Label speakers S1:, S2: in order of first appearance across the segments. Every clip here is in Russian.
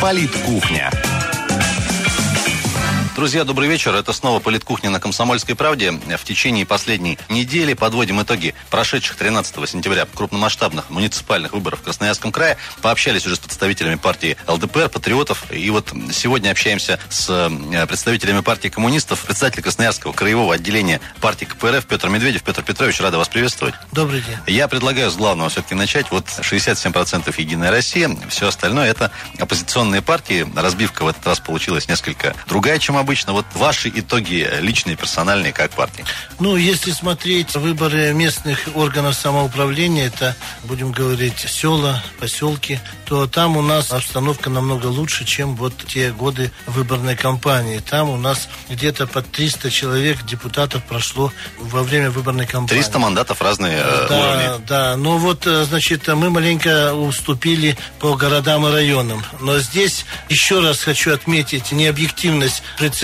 S1: Политкухня. Друзья, добрый вечер. Это снова «Политкухня» на «Комсомольской правде». В течение последней недели подводим итоги прошедших 13 сентября крупномасштабных муниципальных выборов в Красноярском крае. Пообщались уже с представителями партии ЛДПР, патриотов. И вот сегодня общаемся с э, представителями партии коммунистов. Председатель Красноярского краевого отделения партии КПРФ Петр Медведев. Петр Петрович, рада вас приветствовать.
S2: Добрый день.
S1: Я предлагаю с главного все-таки начать. Вот 67% «Единая Россия». Все остальное это оппозиционные партии. Разбивка в этот раз получилась несколько другая, чем обычно обычно вот ваши итоги личные, персональные, как партии?
S2: Ну, если смотреть выборы местных органов самоуправления, это, будем говорить, села, поселки, то там у нас обстановка намного лучше, чем вот те годы выборной кампании. Там у нас где-то под 300 человек депутатов прошло во время выборной кампании.
S1: 300 мандатов разные э,
S2: да,
S1: уровни.
S2: Да, но вот, э, значит, мы маленько уступили по городам и районам. Но здесь еще раз хочу отметить необъективность председателя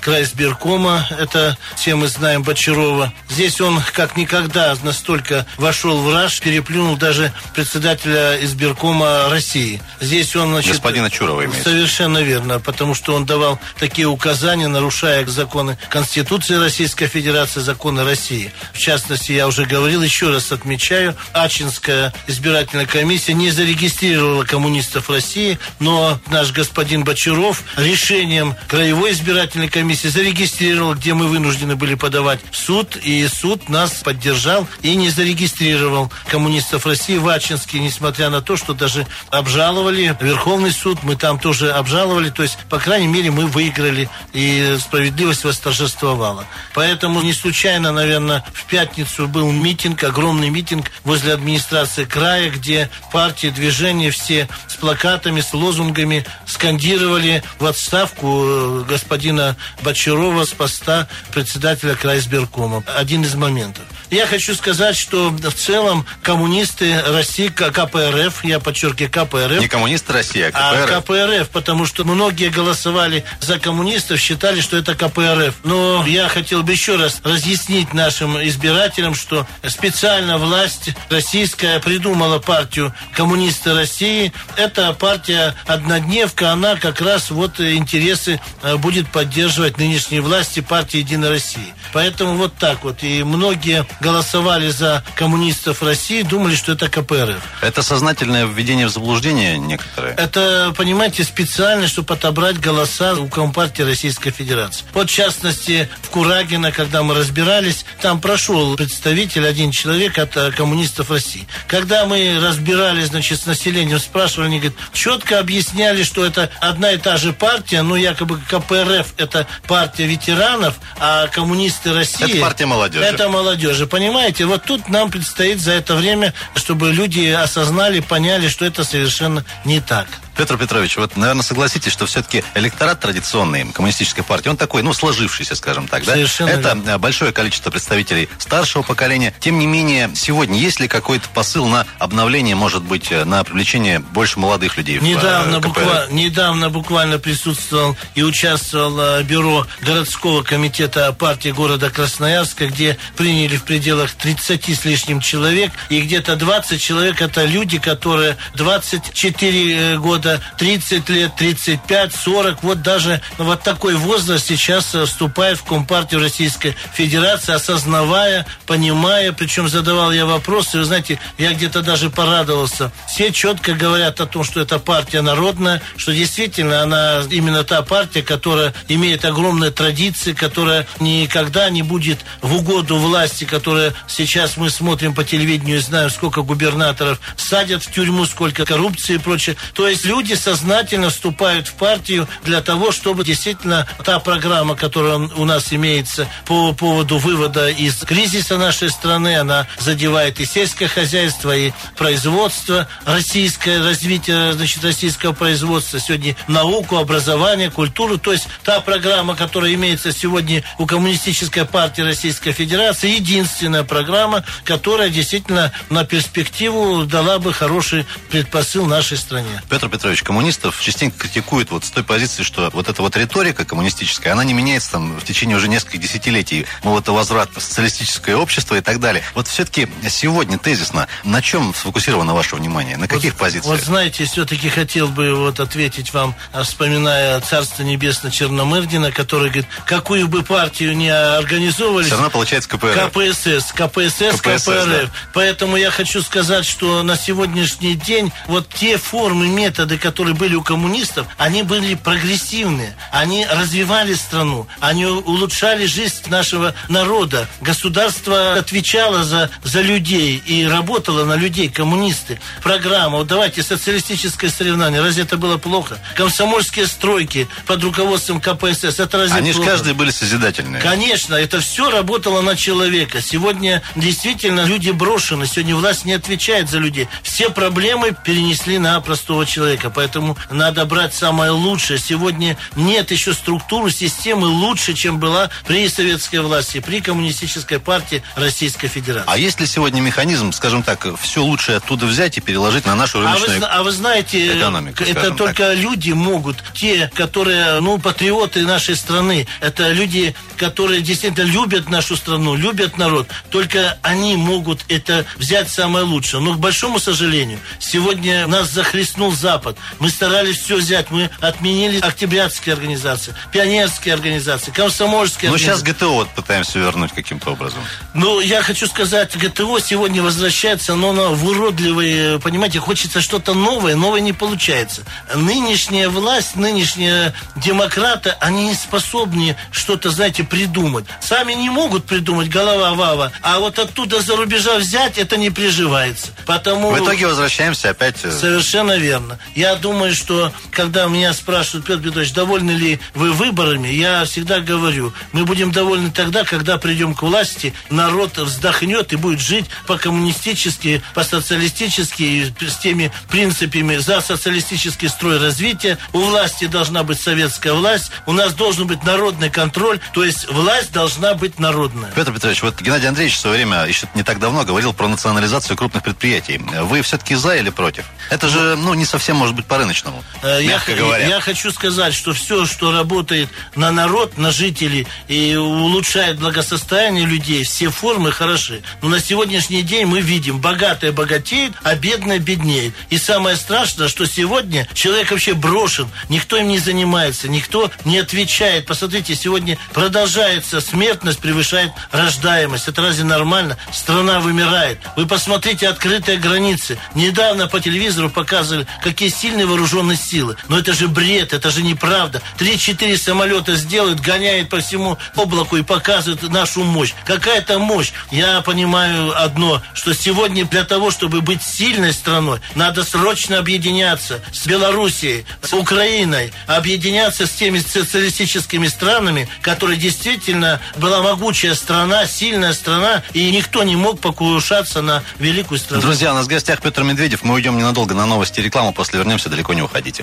S2: крайсберкома, это все мы знаем Бочарова. Здесь он как никогда настолько вошел в раж, переплюнул даже председателя избиркома России. Здесь он,
S1: значит... Господина Чурова имеется.
S2: Совершенно верно, потому что он давал такие указания, нарушая законы Конституции Российской Федерации, законы России. В частности, я уже говорил, еще раз отмечаю, Ачинская избирательная комиссия не зарегистрировала коммунистов России, но наш господин Бочаров решением краевой Краевой избирательной комиссии зарегистрировал, где мы вынуждены были подавать суд, и суд нас поддержал и не зарегистрировал коммунистов России в Ачинске, несмотря на то, что даже обжаловали Верховный суд, мы там тоже обжаловали, то есть, по крайней мере, мы выиграли, и справедливость восторжествовала. Поэтому не случайно, наверное, в пятницу был митинг, огромный митинг возле администрации края, где партии, движения все с плакатами, с лозунгами скандировали в отставку э, господина Бочарова с поста председателя крайсберкома. Один из моментов. Я хочу сказать, что в целом коммунисты России, КПРФ, я подчеркиваю, КПРФ.
S1: Не коммунисты России, а КПРФ.
S2: А КПРФ, потому что многие голосовали за коммунистов, считали, что это КПРФ. Но я хотел бы еще раз разъяснить нашим избирателям, что специально власть российская придумала партию коммунисты России. Это партия однодневка, она как раз вот интересы э, будет поддерживать нынешней власти партии Единой России. Поэтому вот так вот. И многие голосовали за коммунистов России, думали, что это КПРФ.
S1: Это сознательное введение в заблуждение некоторые?
S2: Это, понимаете, специально, чтобы отобрать голоса у Компартии Российской Федерации. Вот, в частности, в Курагино, когда мы разбирались, там прошел представитель, один человек от э, коммунистов России. Когда мы разбирались, значит, с населением, спрашивали, они говорят, четко объясняли, что это одна и та же партия, но якобы КПРФ это партия ветеранов, а коммунисты России...
S1: Это партия молодежи.
S2: Это молодежи понимаете, вот тут нам предстоит за это время, чтобы люди осознали, поняли, что это совершенно не так.
S1: Петр Петрович, вот, наверное, согласитесь, что все-таки электорат традиционный коммунистической партии, он такой, ну, сложившийся, скажем так, да?
S2: Совершенно
S1: Это
S2: верно.
S1: большое количество представителей старшего поколения. Тем не менее, сегодня есть ли какой-то посыл на обновление, может быть, на привлечение больше молодых людей
S2: недавно, в буква... недавно буквально присутствовал и участвовал э, бюро городского комитета партии города Красноярска, где приняли в пределах 30 с лишним человек, и где-то 20 человек это люди, которые 24 года года, 30 лет, 35, 40, вот даже вот такой возраст сейчас э, вступает в Компартию Российской Федерации, осознавая, понимая, причем задавал я вопросы, вы знаете, я где-то даже порадовался. Все четко говорят о том, что это партия народная, что действительно она именно та партия, которая имеет огромные традиции, которая никогда не будет в угоду власти, которая сейчас мы смотрим по телевидению и знаем, сколько губернаторов садят в тюрьму, сколько коррупции и прочее. То есть люди сознательно вступают в партию для того, чтобы действительно та программа, которая у нас имеется по поводу вывода из кризиса нашей страны, она задевает и сельское хозяйство, и производство, российское развитие значит, российского производства, сегодня науку, образование, культуру. То есть та программа, которая имеется сегодня у Коммунистической партии Российской Федерации, единственная программа, которая действительно на перспективу дала бы хороший предпосыл нашей стране.
S1: Петр Петрович, Петрович, коммунистов частенько критикуют вот с той позиции, что вот эта вот риторика коммунистическая, она не меняется там в течение уже нескольких десятилетий. Мол, это возврат в социалистическое общество и так далее. Вот все-таки сегодня тезисно на чем сфокусировано ваше внимание? На каких
S2: вот,
S1: позициях?
S2: Вот знаете, все-таки хотел бы вот ответить вам, вспоминая Царство Небесное Черномырдина, который говорит, какую бы партию не организовывали...
S1: Все равно получается КПРФ.
S2: КПСС, КПСС, КПРФ. Да. Поэтому я хочу сказать, что на сегодняшний день вот те формы, методы, которые были у коммунистов, они были прогрессивные. Они развивали страну, они улучшали жизнь нашего народа. Государство отвечало за, за людей и работало на людей, коммунисты. Программа, вот давайте социалистическое соревнование, разве это было плохо? Комсомольские стройки под руководством КПСС, это разве
S1: Они же каждый были созидательные.
S2: Конечно, это все работало на человека. Сегодня действительно люди брошены, сегодня власть не отвечает за людей. Все проблемы перенесли на простого человека, поэтому надо брать самое лучшее. Сегодня нет еще структуры, системы лучше, чем была при советской власти, при коммунистической партии Российской Федерации.
S1: А есть ли сегодня механизм, скажем так, все лучшее оттуда взять и переложить на нашу рыночную
S2: а вы, а вы знаете,
S1: экономику?
S2: Это только так. люди могут, те, которые, ну, патриоты нашей страны, это люди, которые действительно любят нашу страну, любят народ, только они могут это взять самое лучшее. Но, к большому сожалению, сегодня нас захлестнул Запад. Мы старались все взять, мы отменили октябрятские организации, пионерские организации, комсомольские
S1: Ну,
S2: сейчас
S1: ГТО вот пытаемся вернуть каким-то образом.
S2: Ну, я хочу сказать, ГТО сегодня возвращается, но на в уродливые, понимаете, хочется что-то новое, новое не получается. Нынешняя власть, нынешние демократы, они не способны что-то, знаете, придумать. Сами не могут придумать, голова вава, а вот оттуда за рубежа взять, это не приживается. Потому...
S1: В итоге возвращаемся опять... Э,
S2: Совершенно верно. Я думаю, что когда меня спрашивают, Петр Петрович, довольны ли вы выборами, я всегда говорю, мы будем довольны тогда, когда придем к власти, народ вздохнет и будет жить по-коммунистически, по-социалистически, с теми принципами за социалистический строй развития. У власти должна быть советская власть, у нас должен быть народный контроль, то есть власть должна быть народная.
S1: Петр Петрович, вот Геннадий Андреевич в свое время, еще не так давно, говорил про национализацию крупных предприятий. Вы все-таки за или против? Это же, ну, не совсем может быть по-рыночному,
S2: э, мягко я, говоря. Я хочу сказать, что все, что работает на народ, на жителей и улучшает благосостояние людей, все формы хороши. Но на сегодняшний день мы видим, богатые богатеют, а бедные беднеют. И самое страшное, что сегодня человек вообще брошен, никто им не занимается, никто не отвечает. Посмотрите, сегодня продолжается смертность, превышает рождаемость. Это разве нормально? Страна вымирает. Вы посмотрите открытые границы. Недавно по телевизору показывали, какие сильные вооруженные силы. Но это же бред, это же неправда. Три-четыре самолета сделают, гоняют по всему облаку и показывают нашу мощь. Какая-то мощь. Я понимаю одно, что сегодня для того, чтобы быть сильной страной, надо срочно объединяться с Белоруссией, с Украиной, объединяться с теми социалистическими странами, которые действительно была могучая страна, сильная страна, и никто не мог покушаться на великую страну.
S1: Друзья, у нас в гостях Петр Медведев. Мы уйдем ненадолго на новости и рекламу, после вернемся, далеко не уходите.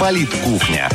S1: Политкухня.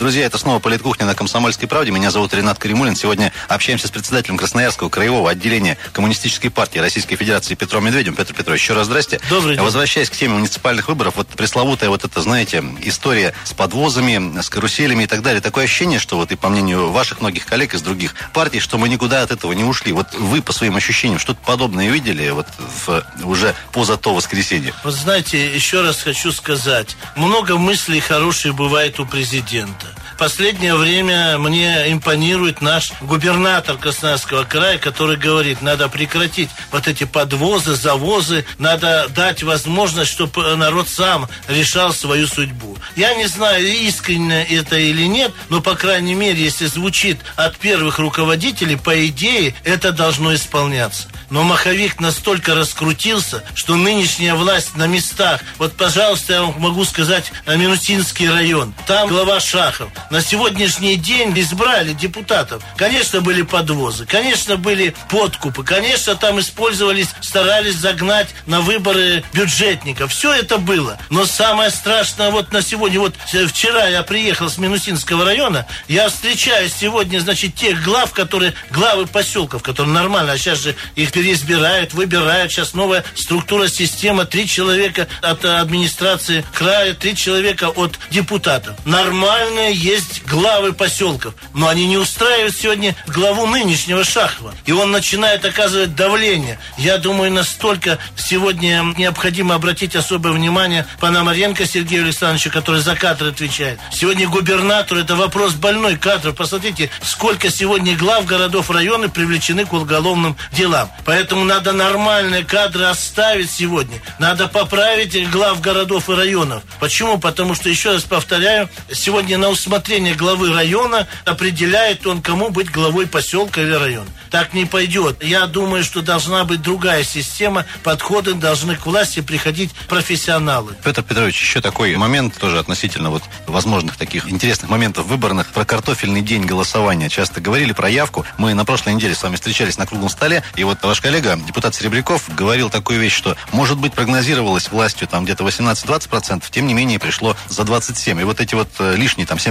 S1: Друзья, это снова «Политкухня» на «Комсомольской правде». Меня зовут Ренат Каримулин. Сегодня общаемся с председателем Красноярского краевого отделения Коммунистической партии Российской Федерации Петром Медведем. Петр Петрович, еще раз здрасте.
S2: Добрый день.
S1: Возвращаясь к теме муниципальных выборов, вот пресловутая вот эта, знаете, история с подвозами, с каруселями и так далее. Такое ощущение, что вот и по мнению ваших многих коллег из других партий, что мы никуда от этого не ушли. Вот вы по своим ощущениям что-то подобное видели вот в, уже поза то воскресенье?
S2: Вот знаете, еще раз хочу сказать. Много мыслей хороших бывает у президента последнее время мне импонирует наш губернатор Красноярского края, который говорит, надо прекратить вот эти подвозы, завозы, надо дать возможность, чтобы народ сам решал свою судьбу. Я не знаю, искренне это или нет, но, по крайней мере, если звучит от первых руководителей, по идее, это должно исполняться. Но маховик настолько раскрутился, что нынешняя власть на местах, вот, пожалуйста, я вам могу сказать, Минусинский район, там глава Шахов, на сегодняшний день избрали депутатов. Конечно, были подвозы, конечно, были подкупы, конечно, там использовались, старались загнать на выборы бюджетников. Все это было. Но самое страшное вот на сегодня, вот э, вчера я приехал с Минусинского района, я встречаю сегодня, значит, тех глав, которые, главы поселков, которые нормально, а сейчас же их переизбирают, выбирают, сейчас новая структура, система, три человека от администрации края, три человека от депутатов. Нормальные есть главы поселков, но они не устраивают сегодня главу нынешнего Шахова. И он начинает оказывать давление. Я думаю, настолько сегодня необходимо обратить особое внимание Пономаренко Сергею Александровичу, который за кадры отвечает. Сегодня губернатор, это вопрос больной кадров. Посмотрите, сколько сегодня глав городов, районы привлечены к уголовным делам. Поэтому надо нормальные кадры оставить сегодня. Надо поправить глав городов и районов. Почему? Потому что, еще раз повторяю, сегодня на усмотрение главы района определяет он, кому быть главой поселка или района. Так не пойдет. Я думаю, что должна быть другая система. Подходы должны к власти приходить профессионалы.
S1: Петр Петрович, еще такой момент тоже относительно вот возможных таких интересных моментов выборных. Про картофельный день голосования. Часто говорили про явку. Мы на прошлой неделе с вами встречались на круглом столе. И вот ваш коллега, депутат Серебряков, говорил такую вещь, что, может быть, прогнозировалось властью там где-то 18-20%, тем не менее пришло за 27%. И вот эти вот э, лишние там 7%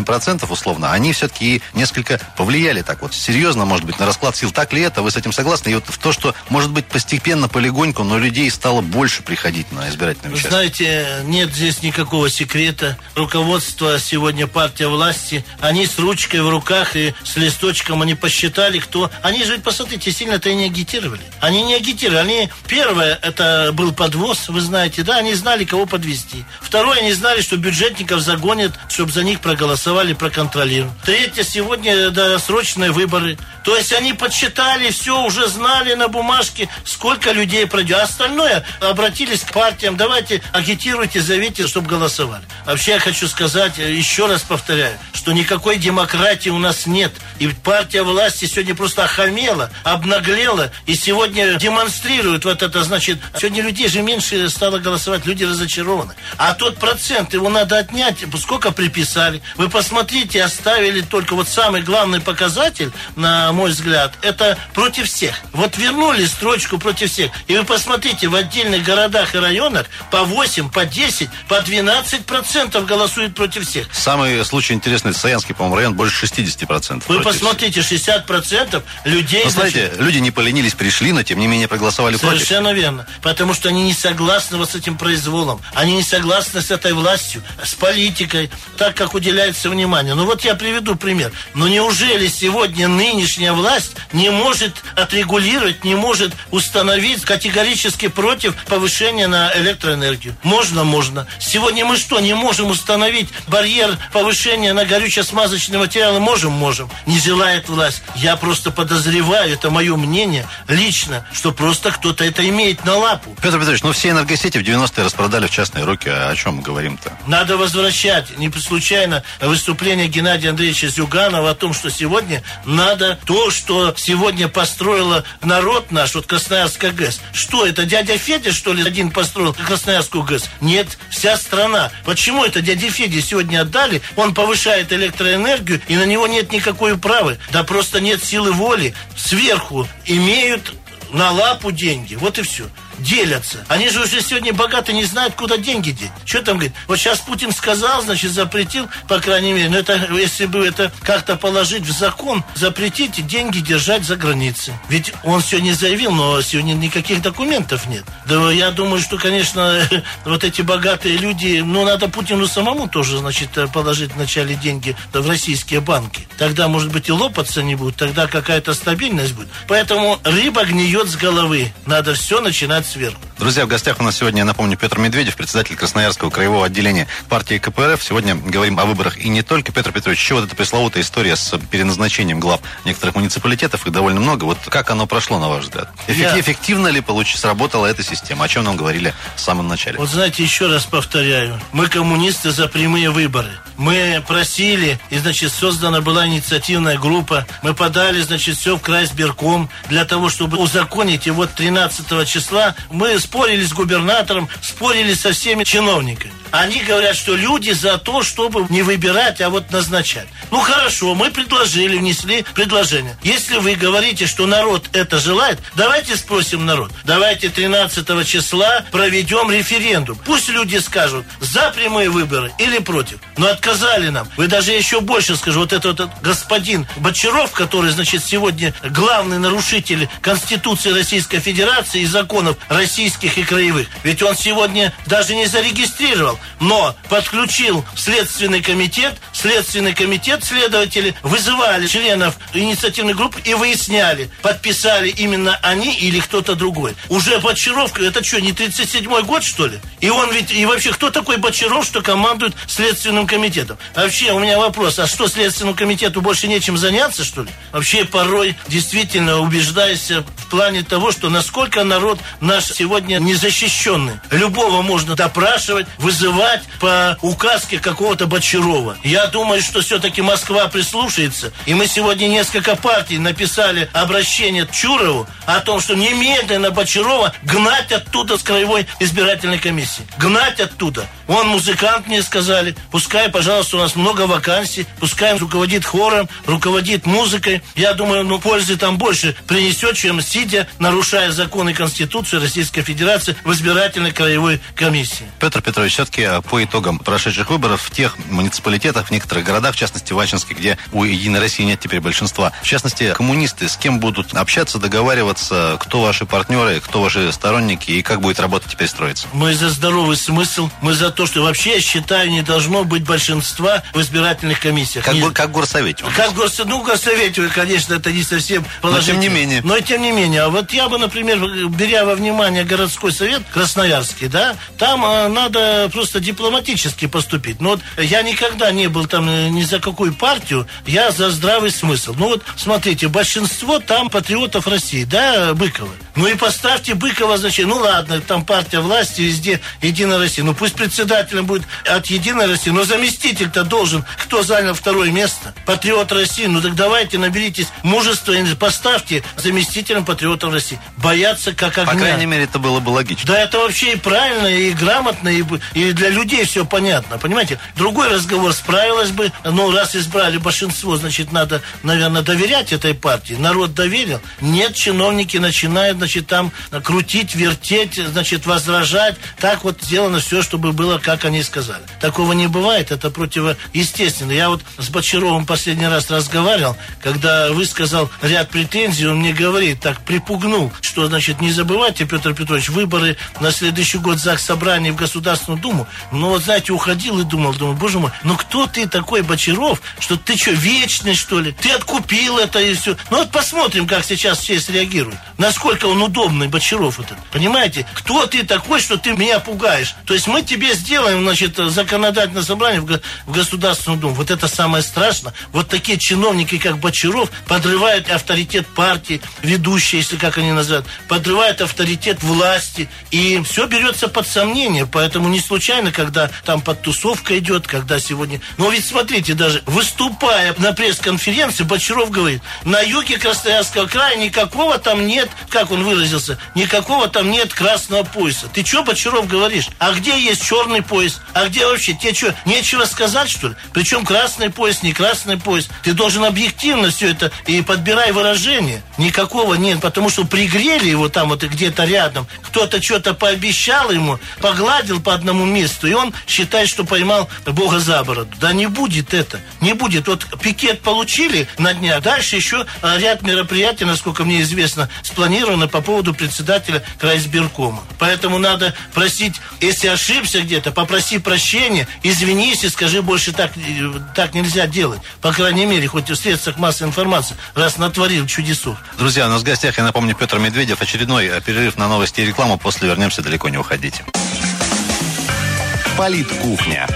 S1: условно, они все-таки несколько повлияли так вот серьезно, может быть, на расклад сил. Так ли это? Вы с этим согласны? И вот в то, что, может быть, постепенно, полегоньку, но людей стало больше приходить на избирательные участки.
S2: Знаете, нет здесь никакого секрета. Руководство сегодня партия власти, они с ручкой в руках и с листочком, они посчитали, кто... Они же, посмотрите, сильно-то и не агитировали. Они не агитировали. Они, первое, это был подвоз, вы знаете, да, они знали, кого подвести. Второе, они знали, что бюджетников загонят, чтобы за них проголосовали, проконтролировали. Третье, сегодня досрочные выборы. То есть они подсчитали, все уже знали на бумажке, сколько людей пройдет. А остальное обратились к партиям, давайте агитируйте, зовите, чтобы голосовали. Вообще я хочу сказать, еще раз повторяю, что никакой демократии у нас нет. И партия власти сегодня просто охамела, обнаглела, и сегодня демонстрирует вот это, значит, сегодня людей же меньше стало голосовать, люди разочарованы. А тот процент, его надо отнять, сколько приписали. Вы посмотрите, оставили только вот самый главный показатель, на мой взгляд, это против всех. Вот вернули строчку против всех. И вы посмотрите, в отдельных городах и районах по 8, по 10, по 12 процентов голосуют против всех.
S1: Самый случай интересный, Саянский, по-моему, район больше 60 процентов.
S2: Вы посмотрите, 60 процентов людей...
S1: Но, знаете, люди не поленились, пришли, но тем не менее проголосовали
S2: совершенно
S1: против.
S2: Совершенно верно. Потому что они не согласны вот с этим произволом. Они не согласны с этой властью, с политикой, так как уделяется внимание. Ну вот я приведу пример. Но неужели сегодня нынешняя власть не может отрегулировать, не может установить категорически против повышения на электроэнергию? Можно, можно. Сегодня мы что, не можем установить барьер повышения на горюче-смазочные материалы? Можем, можем. Не желает власть. Я просто подозреваю, это мое мнение лично, что просто кто-то это имеет на лапу.
S1: Петр Петрович, ну все энергосети в 90-е распродали в частные руки. О чем мы говорим-то?
S2: Надо возвращать. Не случайно выступление Геннадия Андреевича Зюганова о том, что сегодня надо то, что сегодня построила народ наш, вот Красноярская ГЭС. Что это, дядя Федя, что ли, один построил Красноярскую ГЭС? Нет, вся страна. Почему это дяде Феде сегодня отдали? Он повышает электроэнергию, и на него нет никакой управы. Да просто нет силы воли. Сверху имеют на лапу деньги. Вот и все делятся. Они же уже сегодня богаты, не знают, куда деньги деть. Что там говорит? Вот сейчас Путин сказал, значит, запретил, по крайней мере, но это, если бы это как-то положить в закон, запретить деньги держать за границей. Ведь он сегодня заявил, но сегодня никаких документов нет. Да я думаю, что, конечно, вот эти богатые люди, ну, надо Путину самому тоже, значит, положить вначале деньги в российские банки. Тогда, может быть, и лопаться не будет, тогда какая-то стабильность будет. Поэтому рыба гниет с головы. Надо все начинать сверху.
S1: Друзья, в гостях у нас сегодня, я напомню, Петр Медведев, председатель Красноярского краевого отделения партии КПРФ. Сегодня говорим о выборах и не только. Петр Петрович, еще вот эта пресловутая история с переназначением глав некоторых муниципалитетов, их довольно много. Вот как оно прошло, на ваш взгляд? Эффектив, я... Эффективно ли получ... сработала эта система? О чем нам говорили в самом начале?
S2: Вот знаете, еще раз повторяю. Мы коммунисты за прямые выборы. Мы просили, и, значит, создана была инициативная группа. Мы подали, значит, все в край сберком для того, чтобы узаконить. И вот 13 числа мы спорили с губернатором, спорили со всеми чиновниками. Они говорят, что люди за то, чтобы не выбирать, а вот назначать. Ну хорошо, мы предложили, внесли предложение. Если вы говорите, что народ это желает, давайте спросим народ. Давайте 13 числа проведем референдум. Пусть люди скажут, за прямые выборы или против. Но отказали нам. Вы даже еще больше скажу. Вот этот вот господин Бочаров, который, значит, сегодня главный нарушитель Конституции Российской Федерации и законов российских и краевых. Ведь он сегодня даже не зарегистрировал, но подключил Следственный комитет. Следственный комитет следователи вызывали членов инициативной группы и выясняли, подписали именно они или кто-то другой. Уже Бочаров, это что, не 37-й год, что ли? И он ведь, и вообще, кто такой Бочаров, что командует Следственным комитетом? Вообще, у меня вопрос, а что, Следственному комитету больше нечем заняться, что ли? Вообще, порой действительно убеждаюсь в плане того, что насколько народ наш сегодня незащищенный. Любого можно допрашивать, вызывать по указке какого-то Бочарова. Я думаю, что все-таки Москва прислушается. И мы сегодня несколько партий написали обращение Чурову о том, что немедленно Бочарова гнать оттуда с краевой избирательной комиссии. Гнать оттуда. Он музыкант, мне сказали. Пускай, пожалуйста, у нас много вакансий. Пускай руководит хором, руководит музыкой. Я думаю, ну, пользы там больше принесет, чем сидя, нарушая законы Конституции Российской Федерации в избирательной краевой комиссии.
S1: Петр Петрович, все-таки а, по итогам прошедших выборов в тех муниципалитетах, в некоторых городах, в частности, в Ачинске, где у Единой России нет теперь большинства, в частности, коммунисты с кем будут общаться, договариваться, кто ваши партнеры, кто ваши сторонники и как будет работа теперь строиться?
S2: Мы за здоровый смысл, мы за то, что вообще, я считаю, не должно быть большинства в избирательных комиссиях.
S1: Как,
S2: не...
S1: как горсовете?
S2: Как горсовете? Ну, горсовете, конечно, это не совсем
S1: положительно. Но тем не менее.
S2: Но тем не менее. А вот я бы, например, беря во внимание городской совет Красноярский, да, там э, надо просто дипломатически поступить. Но вот я никогда не был там э, ни за какую партию, я за здравый смысл. Ну вот, смотрите, большинство там патриотов России, да, Быкова. Ну и поставьте Быкова, значит, ну ладно, там партия власти, везде Единая Россия. Ну пусть председателем будет от Единой России, но заместитель-то должен, кто занял второе место? Патриот России. Ну так давайте наберитесь мужества и поставьте заместителем патриотов России. Бояться как огня.
S1: По крайней мере, это было бы логично.
S2: Да это вообще и правильно, и грамотно, и, и для людей все понятно, понимаете? Другой разговор справилась бы, ну раз избрали большинство, значит, надо, наверное, доверять этой партии. Народ доверил. Нет, чиновники начинают, значит, там крутить, вертеть, значит, возражать. Так вот сделано все, чтобы было, как они сказали. Такого не бывает, это противоестественно. Я вот с Бочаровым последний раз разговаривал, когда высказал ряд претензий, он мне говорит, так припугнул, что, значит, не забывайте, Петр Петрович, выборы на следующий год ЗАГС собрание в Государственную Думу. Но вот, знаете, уходил и думал, думал, боже мой, ну кто ты такой, Бочаров, что ты что, вечный, что ли? Ты откупил это и все. Ну вот посмотрим, как сейчас все среагируют. Насколько он удобный, Бочаров этот. Понимаете? Кто ты такой, что ты меня пугаешь? То есть мы тебе сделаем, значит, законодательное собрание в, Государственную Думу. Вот это самое страшное. Вот такие чиновники, как Бочаров, подрывают авторитет партии, ведущие, если как они называют, подрывают авторитет власти. И все берется под сомнение. Поэтому не случайно, когда там подтусовка идет, когда сегодня... Но ведь смотрите, даже выступая на пресс-конференции, Бочаров говорит, на юге Красноярского края никакого там нет, как он выразился, никакого там нет красного пояса. Ты что, Бочаров, говоришь? А где есть черный пояс? А где вообще? Тебе что, нечего сказать, что ли? Причем красный пояс, не красный пояс. Ты должен объективно все это и подбирай выражение. Никакого нет, потому что пригрели его там вот где-то рядом. Кто-то что-то пообещал ему, погладил по одному месту, и он считает, что поймал Бога за бороду. Да не будет это. Не будет. Вот пикет получили на днях. Дальше еще а, ряд мероприятий, насколько мне известно, спланировано по поводу председателя крайсберкома. Поэтому надо просить, если ошибся где-то, попроси прощения, извинись и скажи, больше так, э, так нельзя делать. По крайней мере, хоть в средствах массовой информации, раз натворил чудесов.
S1: Друзья, у нас в гостях, я напомню, Петр Медведев. Очередной э, перерыв на новости и рекламу. После вернемся, далеко не уходите. Политкухня.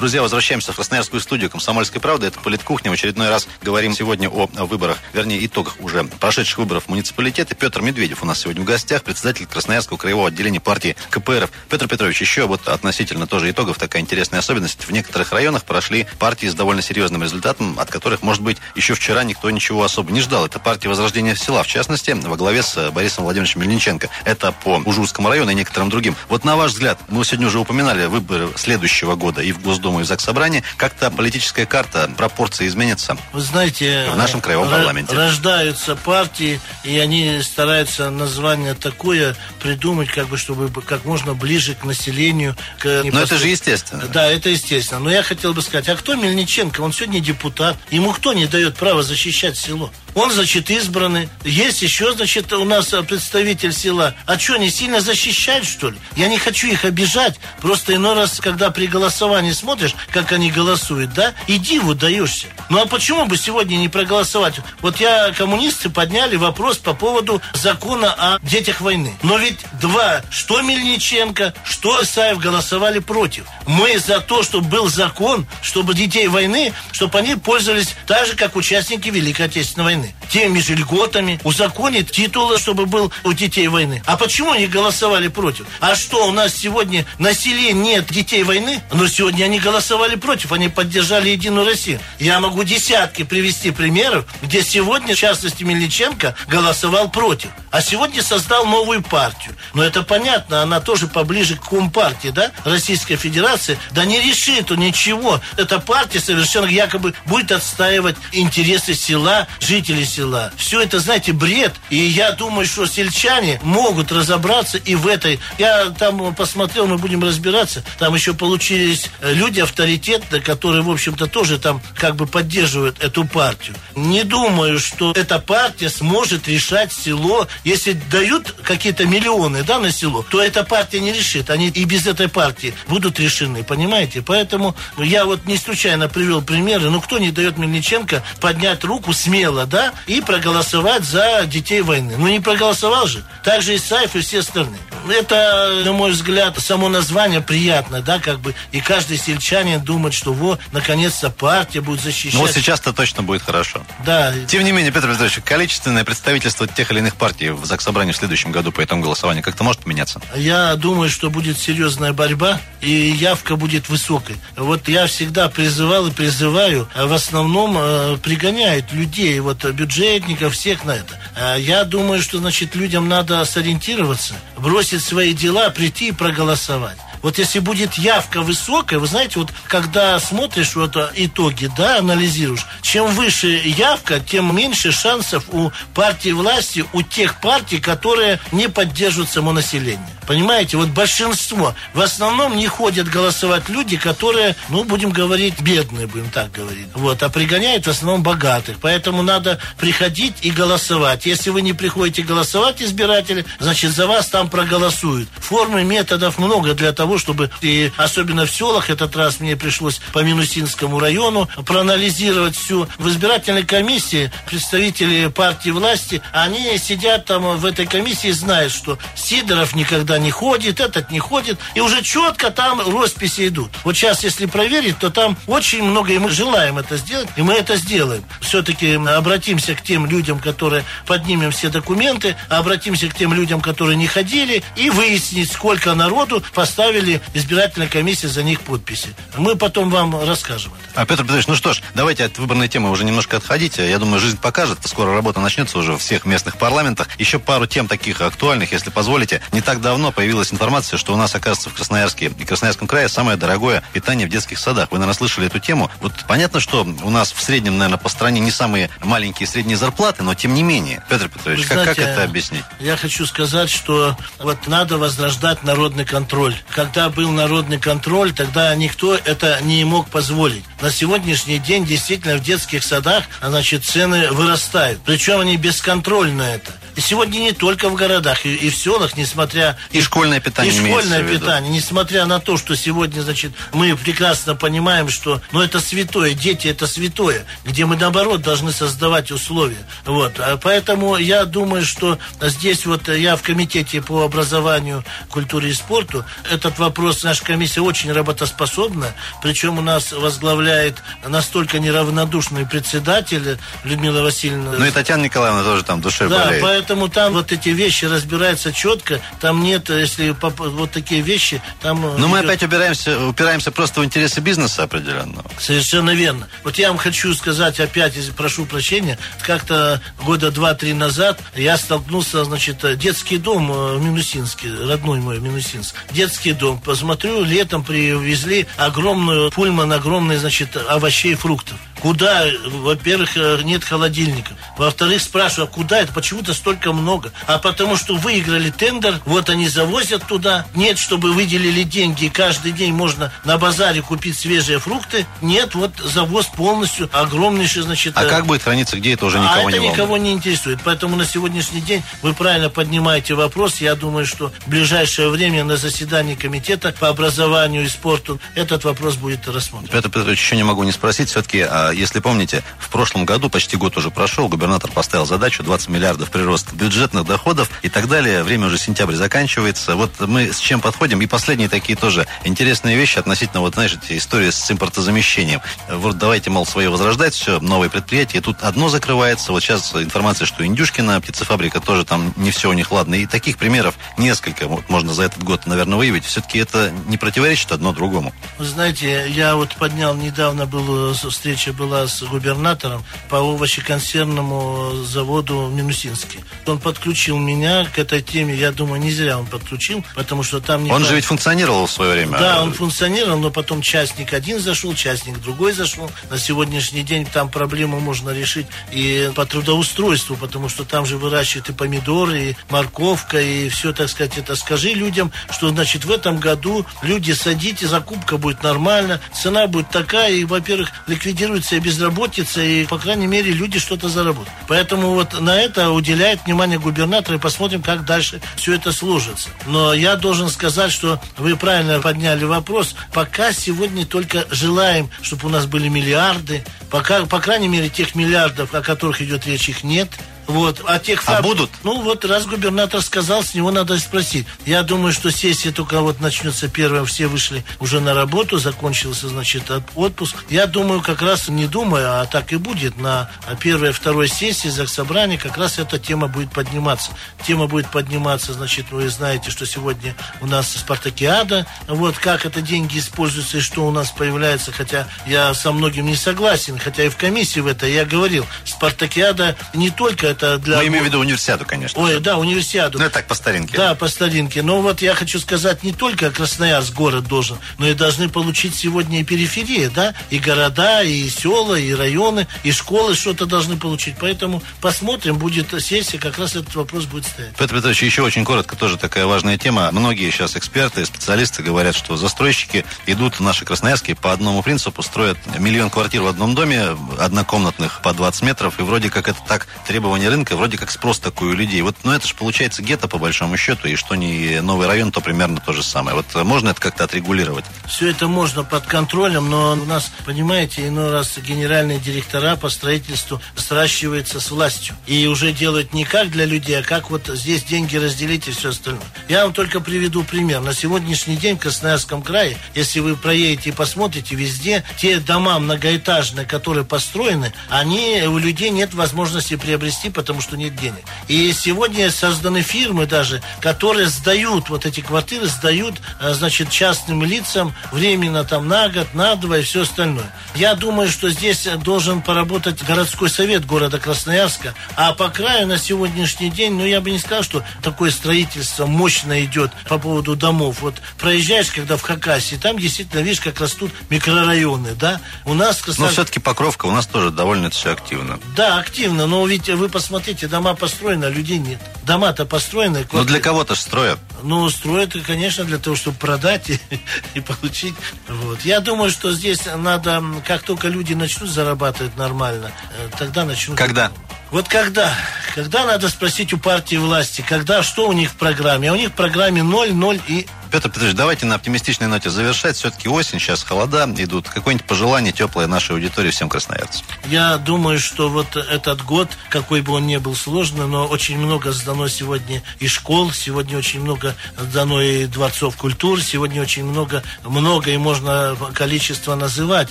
S1: Друзья, возвращаемся в Красноярскую студию «Комсомольской правды». Это «Политкухня». В очередной раз говорим сегодня о выборах, вернее, итогах уже прошедших выборов в муниципалитете. Петр Медведев у нас сегодня в гостях, председатель Красноярского краевого отделения партии КПРФ. Петр Петрович, еще вот относительно тоже итогов такая интересная особенность. В некоторых районах прошли партии с довольно серьезным результатом, от которых, может быть, еще вчера никто ничего особо не ждал. Это партия Возрождения села, в частности, во главе с Борисом Владимировичем Мельниченко. Это по Ужурскому району и некоторым другим. Вот на ваш взгляд, мы сегодня уже упоминали выборы следующего года и в Госдуму, и в Заксобрание. Как-то политическая карта, пропорции изменятся?
S2: Вы знаете,
S1: в нашем краевом парламенте.
S2: Рождаются партии, и они стараются название такое придумать, как бы, чтобы как можно ближе к населению. К
S1: Но это же естественно.
S2: Да, это естественно. Но я хотел бы сказать, а кто Мельниченко? Он сегодня депутат. Ему кто не дает права защищать село? Он, значит, избранный. Есть еще, значит, у нас представитель села. А что, не сильно защищают, что ли? Я не хочу их обижать. Просто иной раз, когда при голосовании смотришь, как они голосуют, да, иди вот даешься. Ну а почему бы сегодня не проголосовать? Вот я, коммунисты подняли вопрос по поводу закона о детях войны. Но ведь два, что Мельниченко, что Исаев голосовали против. Мы за то, чтобы был закон, чтобы детей войны, чтобы они пользовались так же, как участники Великой Отечественной войны войны. Теми же льготами, узаконить титулы, чтобы был у детей войны. А почему они голосовали против? А что, у нас сегодня на селе нет детей войны? Но сегодня они голосовали против, они поддержали Единую Россию. Я могу десятки привести примеров, где сегодня, в частности, Мельниченко голосовал против. А сегодня создал новую партию. Но это понятно, она тоже поближе к Компартии, да, Российской Федерации. Да не решит он ничего. Эта партия совершенно якобы будет отстаивать интересы села, жителей жители села. Все это, знаете, бред. И я думаю, что сельчане могут разобраться и в этой. Я там посмотрел, мы будем разбираться. Там еще получились люди авторитетные, которые, в общем-то, тоже там как бы поддерживают эту партию. Не думаю, что эта партия сможет решать село. Если дают какие-то миллионы да, на село, то эта партия не решит. Они и без этой партии будут решены, понимаете? Поэтому я вот не случайно привел примеры. Ну, кто не дает Мельниченко поднять руку смело, да, да, и проголосовать за детей войны. Ну, не проголосовал же. Так же и Сайф, и все остальные. Это, на мой взгляд, само название приятно, да, как бы, и каждый сельчанин думает, что вот, наконец-то партия будет защищать. Ну,
S1: вот сейчас-то точно будет хорошо.
S2: Да.
S1: Тем не менее, Петр Петрович, количественное представительство тех или иных партий в Заксобрании в следующем году по итогам голосования как-то может поменяться?
S2: Я думаю, что будет серьезная борьба, и явка будет высокой. Вот я всегда призывал и призываю, а в основном э, пригоняют людей, вот бюджетников, всех на это. А я думаю, что, значит, людям надо сориентироваться, бросить свои дела, прийти и проголосовать. Вот если будет явка высокая, вы знаете, вот когда смотришь вот итоги, да, анализируешь, чем выше явка, тем меньше шансов у партии власти, у тех партий, которые не поддерживают само население. Понимаете, вот большинство. В основном не ходят голосовать люди, которые, ну, будем говорить, бедные, будем так говорить. Вот, а пригоняют в основном богатых. Поэтому надо приходить и голосовать. Если вы не приходите голосовать, избиратели, значит, за вас там проголосуют. Формы, методов много для того, чтобы, и особенно в селах, этот раз мне пришлось по Минусинскому району проанализировать всю. В избирательной комиссии представители партии власти, они сидят там в этой комиссии и знают, что Сидоров никогда не ходит, этот не ходит. И уже четко там росписи идут. Вот сейчас, если проверить, то там очень много, и мы желаем это сделать, и мы это сделаем. Все-таки обратимся к тем людям, которые поднимем все документы, обратимся к тем людям, которые не ходили, и выяснить, сколько народу поставили избирательная комиссия за них подписи. Мы потом вам расскажем это.
S1: А, Петр Петрович, ну что ж, давайте от выборной темы уже немножко отходить. Я думаю, жизнь покажет. Скоро работа начнется уже в всех местных парламентах. Еще пару тем таких актуальных, если позволите. Не так давно появилась информация, что у нас, оказывается, в Красноярске и Красноярском крае самое дорогое питание в детских садах. Вы, наверное, слышали эту тему. Вот понятно, что у нас в среднем, наверное, по стране не самые маленькие средние зарплаты, но тем не менее. Петр Петрович, как, знаете, как это объяснить?
S2: Я хочу сказать, что вот надо возрождать народный контроль. Когда был народный контроль, тогда никто это не мог позволить. На сегодняшний день действительно в детских садах, значит, цены вырастают. Причем они бесконтрольно это. И сегодня не только в городах, и, и в селах, несмотря...
S1: И школьное питание
S2: И школьное питание, несмотря на то, что сегодня, значит, мы прекрасно понимаем, что, ну, это святое, дети это святое, где мы, наоборот, должны создавать условия. Вот. А поэтому я думаю, что здесь вот я в комитете по образованию, культуре и спорту, этот вопрос, наша комиссия очень работоспособна, причем у нас возглавляет настолько неравнодушный председатель Людмила Васильевна.
S1: Ну и Татьяна Николаевна тоже там душе
S2: да,
S1: болеет.
S2: поэтому там вот эти вещи разбираются четко, там нет, если вот такие вещи, там...
S1: Но мы опять упираемся, упираемся просто в интересы бизнеса определенного.
S2: Совершенно верно. Вот я вам хочу сказать опять, прошу прощения, как-то года два-три назад я столкнулся, значит, детский дом э, в Минусинске, родной мой Минусинск. Детский дом. Посмотрю, летом привезли огромную пульман, огромный, значит, овощей и фруктов. Куда? Во-первых, э, нет холодильника. Во-вторых, спрашиваю, а куда это? Почему-то столько много. А потому что выиграли тендер, вот они завозят туда. Нет, чтобы выделили деньги, и каждый день можно на базаре купить свежие фрукты. Нет, вот завоз полностью огромнейший, значит...
S1: А э... как будет храниться, где это уже никого
S2: а
S1: не
S2: это
S1: волнует?
S2: никого не интересует. Поэтому на сегодняшний день вы правильно поднимаете вопрос. Я думаю, что в ближайшее время на заседании комитета по образованию и спорту этот вопрос будет рассмотрен.
S1: Петр Петрович, еще не могу не спросить. Все-таки а если помните, в прошлом году, почти год уже прошел, губернатор поставил задачу 20 миллиардов прирост бюджетных доходов и так далее. Время уже сентябрь заканчивается. Вот мы с чем подходим. И последние такие тоже интересные вещи относительно, вот, знаешь, истории с импортозамещением. Вот давайте, мол, свое возрождать, все, новые предприятия. И тут одно закрывается. Вот сейчас информация, что Индюшкина, птицефабрика, тоже там не все у них ладно. И таких примеров несколько вот, можно за этот год, наверное, выявить. Все-таки это не противоречит одно другому.
S2: Вы знаете, я вот поднял, недавно был встреча была с губернатором по овощеконсервному заводу в Минусинске. Он подключил меня к этой теме. Я думаю, не зря он подключил, потому что там... Не
S1: он же ведь функционировал в свое время.
S2: Да, он функционировал, но потом частник один зашел, частник другой зашел. На сегодняшний день там проблему можно решить и по трудоустройству, потому что там же выращивают и помидоры, и морковка, и все, так сказать, это скажи людям, что, значит, в этом году люди садите, закупка будет нормально, цена будет такая, и, во-первых, ликвидируется инфляция, безработица, и, по крайней мере, люди что-то заработают. Поэтому вот на это уделяет внимание губернатор, и посмотрим, как дальше все это сложится. Но я должен сказать, что вы правильно подняли вопрос. Пока сегодня только желаем, чтобы у нас были миллиарды. Пока, по крайней мере, тех миллиардов, о которых идет речь, их нет. Вот. А тех
S1: фаб... А будут?
S2: Ну, вот раз губернатор сказал, с него надо спросить. Я думаю, что сессия только вот начнется первая, все вышли уже на работу, закончился, значит, отпуск. Я думаю, как раз не думаю, а так и будет, на первой, второй сессии Заксобрания как раз эта тема будет подниматься. Тема будет подниматься, значит, вы знаете, что сегодня у нас спартакиада, вот, как это деньги используются и что у нас появляется, хотя я со многим не согласен, хотя и в комиссии в это я говорил, спартакиада не только это для...
S1: Мы имеем в виду универсиаду, конечно.
S2: Ой, да, универсиаду.
S1: Ну, это так, по старинке.
S2: Да, по старинке. Но вот я хочу сказать, не только Красноярск город должен, но и должны получить сегодня и периферии, да, и города, и села, и районы, и школы что-то должны получить. Поэтому посмотрим, будет сессия, как раз этот вопрос будет стоять.
S1: Петр Петрович, еще очень коротко, тоже такая важная тема. Многие сейчас эксперты, специалисты говорят, что застройщики идут, наши красноярские, по одному принципу, строят миллион квартир в одном доме, однокомнатных по 20 метров, и вроде как это так требование рынка, вроде как спрос такой у людей. Вот, ну это же получается гетто по большому счету, и что не новый район, то примерно то же самое. Вот э, можно это как-то отрегулировать?
S2: Все это можно под контролем, но у нас, понимаете, иной раз генеральные директора по строительству сращиваются с властью. И уже делают не как для людей, а как вот здесь деньги разделить и все остальное. Я вам только приведу пример. На сегодняшний день в Красноярском крае, если вы проедете и посмотрите везде, те дома многоэтажные, которые построены, они, у людей нет возможности приобрести, потому что нет денег. И сегодня созданы фирмы даже, которые сдают вот эти квартиры, сдают, э, значит, частным лицам временно там на год, на два и все остальное. Я думаю, что здесь должен поработать городской совет города Красноярска, а по краю на сегодняшний день, ну, я бы не сказал, что такое строительство мощно идет по поводу домов. Вот проезжаешь, когда в Хакасии, там действительно, видишь, как растут микрорайоны, да? У нас в
S1: Красноярске... Но все-таки Покровка у нас тоже довольно все активно.
S2: Да, активно, но ведь вы посмотрите, дома построены, а людей нет. Дома-то построены.
S1: Но для кого-то же строят.
S2: Ну, строят, конечно, для того, чтобы продать и, и получить. Вот. Я думаю, что здесь надо, как только люди начнут зарабатывать нормально, э, тогда начнут...
S1: Когда?
S2: Вот когда? Когда надо спросить у партии власти, когда, что у них в программе? А у них в программе 0, 0 и
S1: Петр Петрович, давайте на оптимистичной ноте завершать. Все-таки осень, сейчас холода идут. Какое-нибудь пожелание теплое нашей аудитории всем красноярцам?
S2: Я думаю, что вот этот год, какой бы он ни был сложный, но очень много сдано сегодня и школ, сегодня очень много сдано и дворцов культур, сегодня очень много, много и можно количество называть.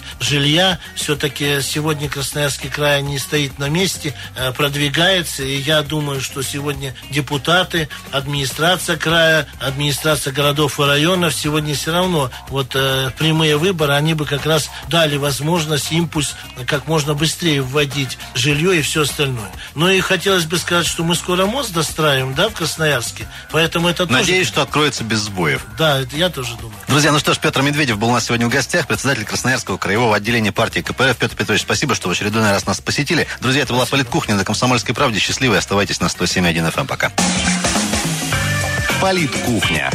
S2: Жилья все-таки сегодня Красноярский край не стоит на месте, э, продвигается, и я думаю, что сегодня депутаты, администрация края, администрация городов городов и районов сегодня все равно вот э, прямые выборы, они бы как раз дали возможность, импульс как можно быстрее вводить жилье и все остальное. Но и хотелось бы сказать, что мы скоро мост достраиваем, да, в Красноярске, поэтому это
S1: Надеюсь, тоже... что откроется без сбоев.
S2: Да, это я тоже думаю.
S1: Друзья, ну что ж, Петр Медведев был у нас сегодня в гостях, председатель Красноярского краевого отделения партии КПРФ. Петр Петрович, спасибо, что в очередной раз нас посетили. Друзья, это была Политкухня на Комсомольской правде. Счастливы, оставайтесь на 107.1 FM. Эм. Пока. Политкухня.